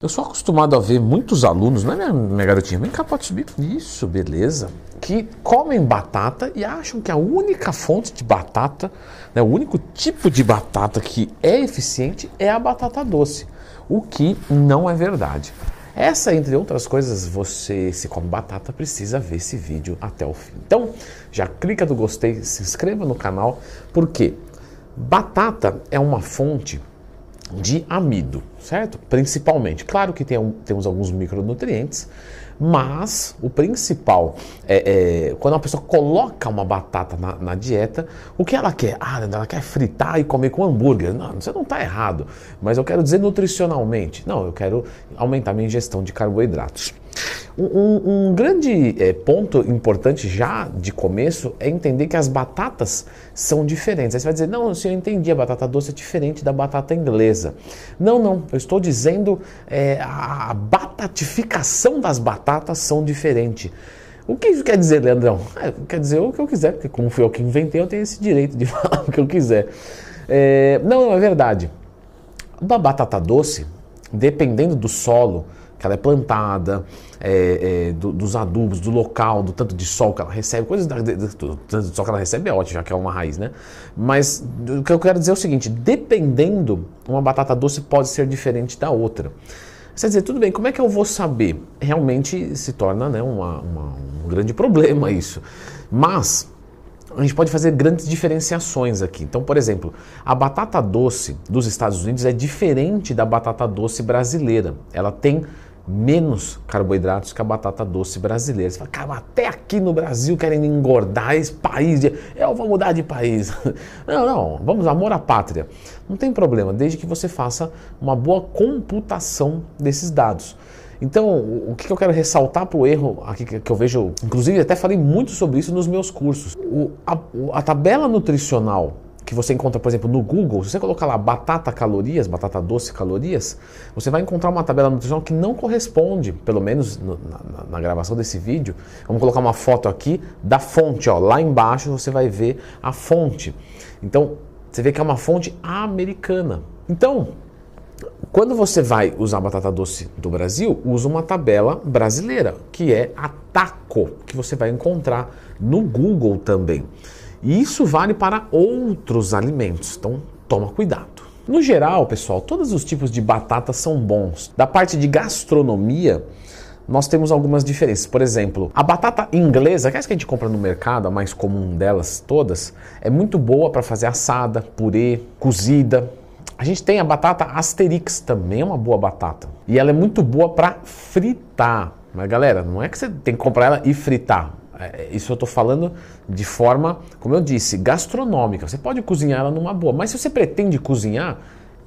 Eu sou acostumado a ver muitos alunos, não é minha, minha garotinha? Vem cá, pode subir. Isso, beleza. Que comem batata e acham que a única fonte de batata, né, o único tipo de batata que é eficiente é a batata doce. O que não é verdade. Essa, entre outras coisas, você se come batata, precisa ver esse vídeo até o fim. Então, já clica no gostei, se inscreva no canal, porque batata é uma fonte de amido, certo? Principalmente. Claro que tem, temos alguns micronutrientes, mas o principal é, é, quando a pessoa coloca uma batata na, na, dieta, o que ela quer? Ah, ela quer fritar e comer com hambúrguer. Não, você não está errado. Mas eu quero dizer nutricionalmente. Não, eu quero aumentar minha ingestão de carboidratos. Um, um grande é, ponto importante já de começo é entender que as batatas são diferentes. Aí você vai dizer, não, se eu entendi, a batata doce é diferente da batata inglesa. Não, não, eu estou dizendo é, a batatificação das batatas são diferentes. O que isso quer dizer, Leandrão? É, quer dizer o que eu quiser, porque como fui eu que inventei, eu tenho esse direito de falar o que eu quiser. É, não, não, é verdade. Uma batata doce, dependendo do solo, que ela é plantada, é, é, do, dos adubos, do local, do tanto de sol que ela recebe, coisas da, do tanto de sol que ela recebe é ótimo, já que é uma raiz, né? Mas o que eu quero dizer é o seguinte: dependendo, uma batata doce pode ser diferente da outra. Você dizer, tudo bem, como é que eu vou saber? Realmente se torna né, uma, uma, um grande problema isso. Mas a gente pode fazer grandes diferenciações aqui. Então, por exemplo, a batata doce dos Estados Unidos é diferente da batata doce brasileira. Ela tem menos carboidratos que a batata doce brasileira. Você fala, cara, até aqui no Brasil querem engordar esse país. De... Eu vou mudar de país. Não, não, vamos, amor à pátria. Não tem problema, desde que você faça uma boa computação desses dados. Então, o que eu quero ressaltar para o erro aqui que eu vejo, inclusive até falei muito sobre isso nos meus cursos. O, a, a tabela nutricional que você encontra, por exemplo, no Google, se você colocar lá batata calorias, batata doce calorias, você vai encontrar uma tabela nutricional que não corresponde, pelo menos no, na, na, gravação desse vídeo. Vamos colocar uma foto aqui da fonte, ó, lá embaixo você vai ver a fonte. Então, você vê que é uma fonte americana. Então, quando você vai usar batata doce do Brasil, usa uma tabela brasileira, que é a TACO, que você vai encontrar no Google também. E isso vale para outros alimentos, então toma cuidado. No geral, pessoal, todos os tipos de batata são bons. Da parte de gastronomia, nós temos algumas diferenças. Por exemplo, a batata inglesa, que é essa que a gente compra no mercado, a mais comum delas todas, é muito boa para fazer assada, purê, cozida. A gente tem a batata Asterix, também é uma boa batata. E ela é muito boa para fritar. Mas galera, não é que você tem que comprar ela e fritar. É, isso eu estou falando de forma, como eu disse, gastronômica. Você pode cozinhar ela numa boa, mas se você pretende cozinhar,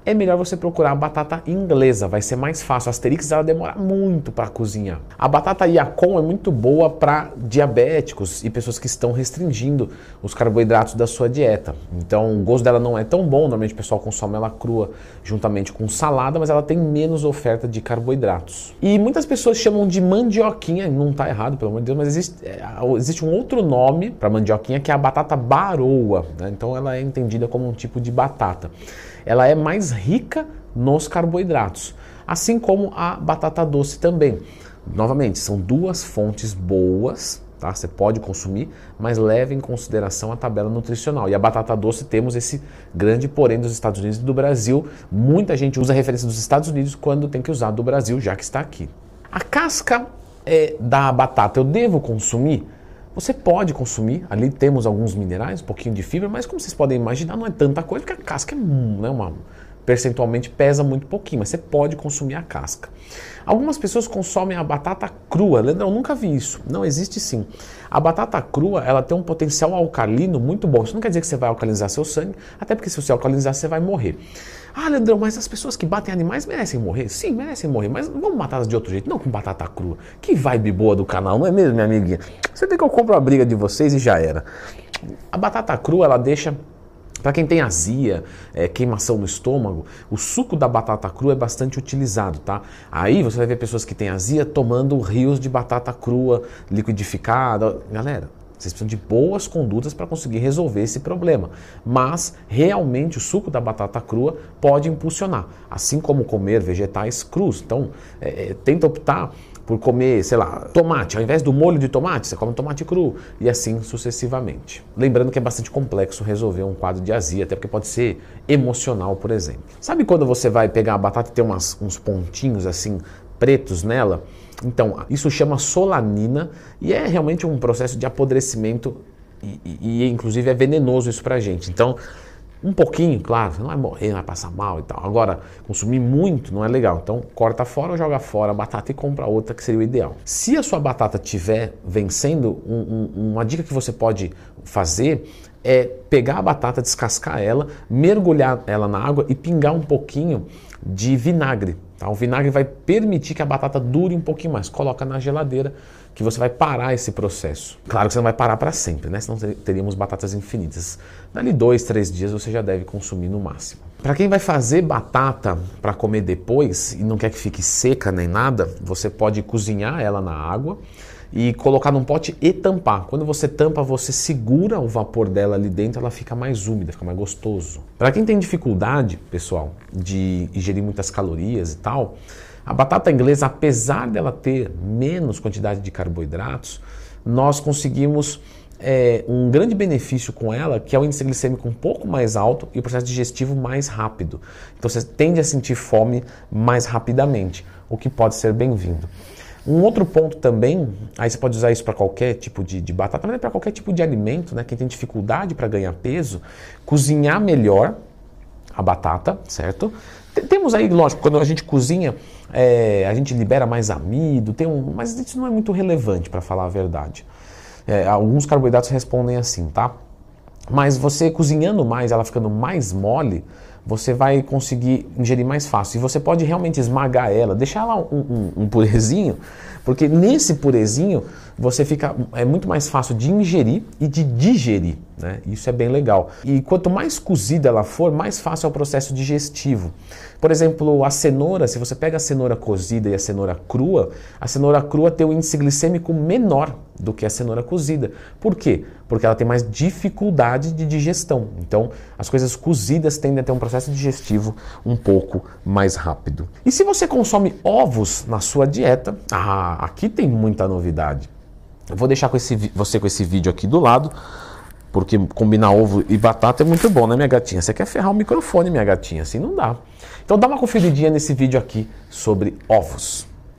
é melhor você procurar a batata inglesa, vai ser mais fácil. A Asterix ela demora muito para cozinhar. A batata Yacon é muito boa para diabéticos e pessoas que estão restringindo os carboidratos da sua dieta. Então o gosto dela não é tão bom, normalmente o pessoal consome ela crua juntamente com salada, mas ela tem menos oferta de carboidratos. E muitas pessoas chamam de mandioquinha, não está errado, pelo amor de Deus, mas existe, é, existe um outro nome para mandioquinha que é a batata baroa. Né? Então ela é entendida como um tipo de batata ela é mais rica nos carboidratos, assim como a batata doce também. Novamente, são duas fontes boas, tá? Você pode consumir, mas leve em consideração a tabela nutricional. E a batata doce temos esse grande porém dos Estados Unidos e do Brasil. Muita gente usa a referência dos Estados Unidos quando tem que usar do Brasil, já que está aqui. A casca é, da batata eu devo consumir? Você pode consumir, ali temos alguns minerais, um pouquinho de fibra, mas como vocês podem imaginar, não é tanta coisa, porque a casca é né, uma, percentualmente pesa muito pouquinho, mas você pode consumir a casca. Algumas pessoas consomem a batata crua. Leandro, eu nunca vi isso. Não existe sim. A batata crua, ela tem um potencial alcalino muito bom. Isso não quer dizer que você vai alcalinizar seu sangue, até porque se você alcalinizar, você vai morrer. Ah, Leandrão, mas as pessoas que batem animais merecem morrer? Sim, merecem morrer, mas vamos matá-las de outro jeito, não com batata crua. Que vibe boa do canal, não é mesmo, minha amiguinha? Você vê que eu compro a briga de vocês e já era. A batata crua, ela deixa para quem tem azia, é, queimação no estômago, o suco da batata crua é bastante utilizado, tá? Aí você vai ver pessoas que têm azia tomando rios de batata crua liquidificada. Galera, Vocês precisam de boas condutas para conseguir resolver esse problema. Mas realmente o suco da batata crua pode impulsionar, assim como comer vegetais crus. Então, é, é, tenta optar por comer, sei lá, tomate. Ao invés do molho de tomate, você come tomate cru e assim sucessivamente. Lembrando que é bastante complexo resolver um quadro de azia, até porque pode ser emocional, por exemplo. Sabe quando você vai pegar a batata e tem umas, uns pontinhos assim pretos nela? Então, isso chama solanina e é realmente um processo de apodrecimento e, e, e inclusive é venenoso isso pra gente. Então, um pouquinho, claro, você não vai morrer, não vai passar mal e tal. Agora, consumir muito não é legal. Então, corta fora ou joga fora a batata e compra outra, que seria o ideal. Se a sua batata estiver vencendo, um, um, uma dica que você pode fazer é pegar a batata, descascar ela, mergulhar ela na água e pingar um pouquinho de vinagre. Tá? O vinagre vai permitir que a batata dure um pouquinho mais. Coloca na geladeira que você vai parar esse processo. Claro que você não vai parar para sempre, né? Senão teríamos batatas infinitas. Dali dois, três dias você já deve consumir no máximo. Para quem vai fazer batata para comer depois e não quer que fique seca nem nada, você pode cozinhar ela na água e colocar num pote e tampar. Quando você tampa, você segura o vapor dela ali dentro, ela fica mais úmida, fica mais gostoso. Para quem tem dificuldade, pessoal, de ingerir muitas calorias e tal, a batata inglesa, apesar dela ter menos quantidade de carboidratos, nós conseguimos é, um grande benefício com ela, que é o índice glicêmico um pouco mais alto e o processo digestivo mais rápido. Então você tende a sentir fome mais rapidamente, o que pode ser bem-vindo. Um outro ponto também, aí você pode usar isso para qualquer tipo de, de batata, mas é para qualquer tipo de alimento, né? Quem tem dificuldade para ganhar peso, cozinhar melhor a batata, certo? Temos aí, lógico, quando a gente cozinha, é, a gente libera mais amido, tem um, mas isso não é muito relevante para falar a verdade. É, alguns carboidratos respondem assim, tá? Mas você cozinhando mais, ela ficando mais mole, você vai conseguir ingerir mais fácil. E você pode realmente esmagar ela, deixar lá um, um, um purezinho, porque nesse purezinho você fica é muito mais fácil de ingerir e de digerir. Né? Isso é bem legal. E quanto mais cozida ela for, mais fácil é o processo digestivo. Por exemplo, a cenoura, se você pega a cenoura cozida e a cenoura crua, a cenoura crua tem um índice glicêmico menor do que a cenoura cozida. Por quê? Porque ela tem mais dificuldade de digestão. Então, as coisas cozidas tendem a ter um processo digestivo um pouco mais rápido. E se você consome ovos na sua dieta, ah, aqui tem muita novidade. Eu vou deixar com esse, você com esse vídeo aqui do lado porque combinar ovo e batata é muito bom, né, minha gatinha? Você quer ferrar o microfone, minha gatinha? Assim não dá. Então dá uma conferidinha nesse vídeo aqui sobre ovos.